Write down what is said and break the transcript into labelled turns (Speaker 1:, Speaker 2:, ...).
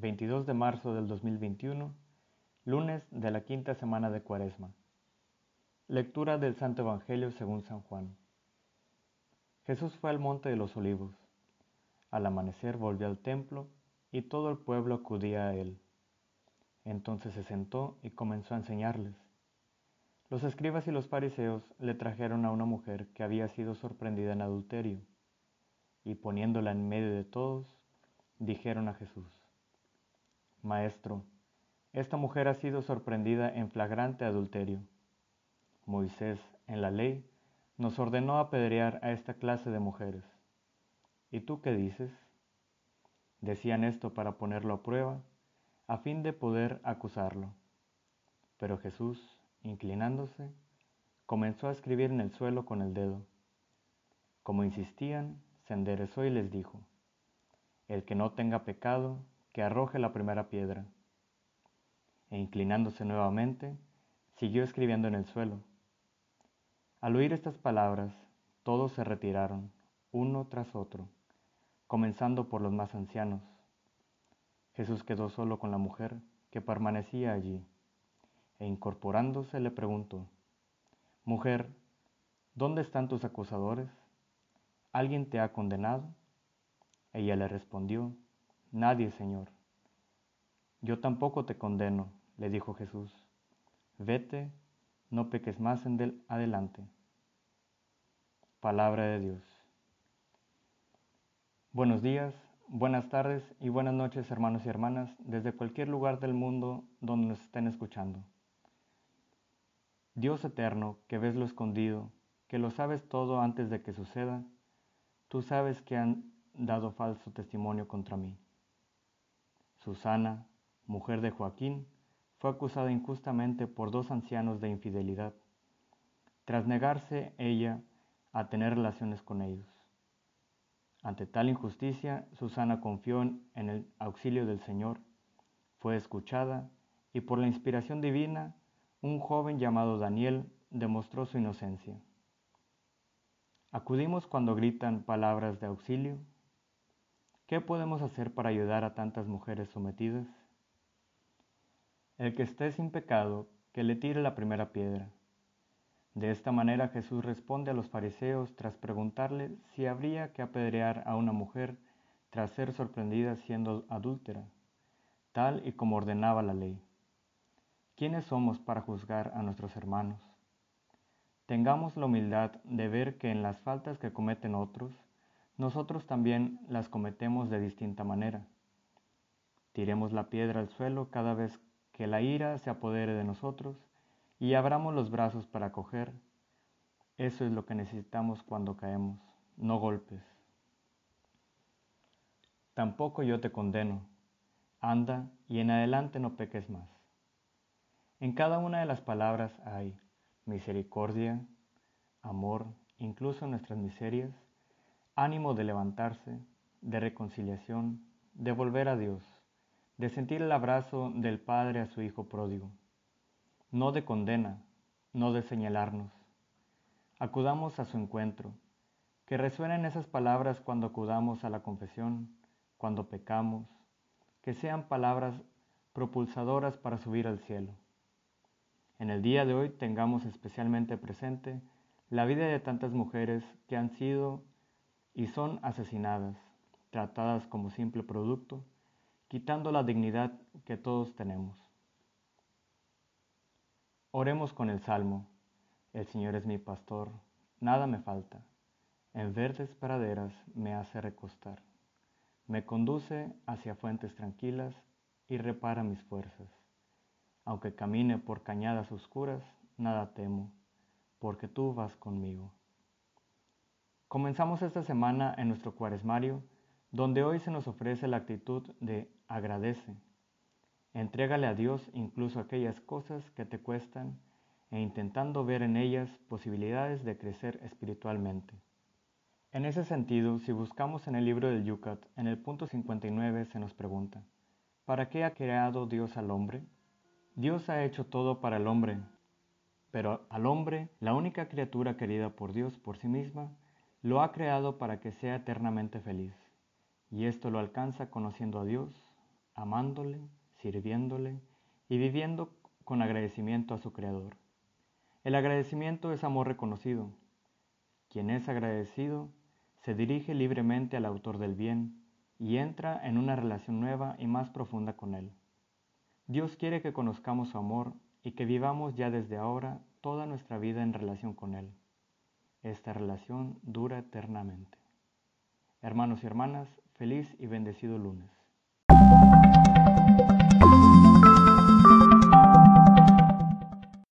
Speaker 1: 22 de marzo del 2021, lunes de la quinta semana de Cuaresma. Lectura del Santo Evangelio según San Juan. Jesús fue al monte de los olivos. Al amanecer volvió al templo y todo el pueblo acudía a él. Entonces se sentó y comenzó a enseñarles. Los escribas y los fariseos le trajeron a una mujer que había sido sorprendida en adulterio, y poniéndola en medio de todos, dijeron a Jesús, Maestro, esta mujer ha sido sorprendida en flagrante adulterio. Moisés, en la ley, nos ordenó apedrear a esta clase de mujeres. ¿Y tú qué dices? Decían esto para ponerlo a prueba, a fin de poder acusarlo. Pero Jesús, inclinándose, comenzó a escribir en el suelo con el dedo. Como insistían, se enderezó y les dijo, El que no tenga pecado, que arroje la primera piedra. E inclinándose nuevamente, siguió escribiendo en el suelo. Al oír estas palabras, todos se retiraron, uno tras otro, comenzando por los más ancianos. Jesús quedó solo con la mujer que permanecía allí e incorporándose le preguntó, Mujer, ¿dónde están tus acusadores? ¿Alguien te ha condenado? Ella le respondió, Nadie, Señor. Yo tampoco te condeno, le dijo Jesús. Vete, no peques más en del adelante. Palabra de Dios. Buenos días, buenas tardes y buenas noches hermanos y hermanas desde cualquier lugar del mundo donde nos estén escuchando. Dios eterno, que ves lo escondido, que lo sabes todo antes de que suceda, tú sabes que han dado falso testimonio contra mí. Susana, mujer de Joaquín, fue acusada injustamente por dos ancianos de infidelidad, tras negarse ella a tener relaciones con ellos. Ante tal injusticia, Susana confió en el auxilio del Señor, fue escuchada y por la inspiración divina un joven llamado Daniel demostró su inocencia. ¿Acudimos cuando gritan palabras de auxilio? ¿Qué podemos hacer para ayudar a tantas mujeres sometidas? El que esté sin pecado, que le tire la primera piedra. De esta manera Jesús responde a los fariseos tras preguntarle si habría que apedrear a una mujer tras ser sorprendida siendo adúltera, tal y como ordenaba la ley. ¿quiénes somos para juzgar a nuestros hermanos? Tengamos la humildad de ver que en las faltas que cometen otros, nosotros también las cometemos de distinta manera. Tiremos la piedra al suelo cada vez que la ira se apodere de nosotros y abramos los brazos para coger. Eso es lo que necesitamos cuando caemos, no golpes. Tampoco yo te condeno. Anda y en adelante no peques más. En cada una de las palabras hay misericordia, amor, incluso nuestras miserias, ánimo de levantarse, de reconciliación, de volver a Dios, de sentir el abrazo del Padre a su Hijo pródigo, no de condena, no de señalarnos. Acudamos a su encuentro, que resuenen esas palabras cuando acudamos a la confesión, cuando pecamos, que sean palabras propulsadoras para subir al cielo. En el día de hoy tengamos especialmente presente la vida de tantas mujeres que han sido y son asesinadas, tratadas como simple producto, quitando la dignidad que todos tenemos. Oremos con el Salmo. El Señor es mi pastor, nada me falta. En verdes praderas me hace recostar. Me conduce hacia fuentes tranquilas y repara mis fuerzas. Aunque camine por cañadas oscuras, nada temo, porque tú vas conmigo. Comenzamos esta semana en nuestro cuaresmario, donde hoy se nos ofrece la actitud de agradece. Entrégale a Dios incluso aquellas cosas que te cuestan e intentando ver en ellas posibilidades de crecer espiritualmente. En ese sentido, si buscamos en el libro del Yucat, en el punto 59 se nos pregunta, ¿para qué ha creado Dios al hombre? Dios ha hecho todo para el hombre, pero al hombre, la única criatura querida por Dios por sí misma, lo ha creado para que sea eternamente feliz. Y esto lo alcanza conociendo a Dios, amándole, sirviéndole y viviendo con agradecimiento a su Creador. El agradecimiento es amor reconocido. Quien es agradecido se dirige libremente al autor del bien y entra en una relación nueva y más profunda con él. Dios quiere que conozcamos su amor y que vivamos ya desde ahora toda nuestra vida en relación con Él. Esta relación dura eternamente. Hermanos y hermanas, feliz y bendecido lunes.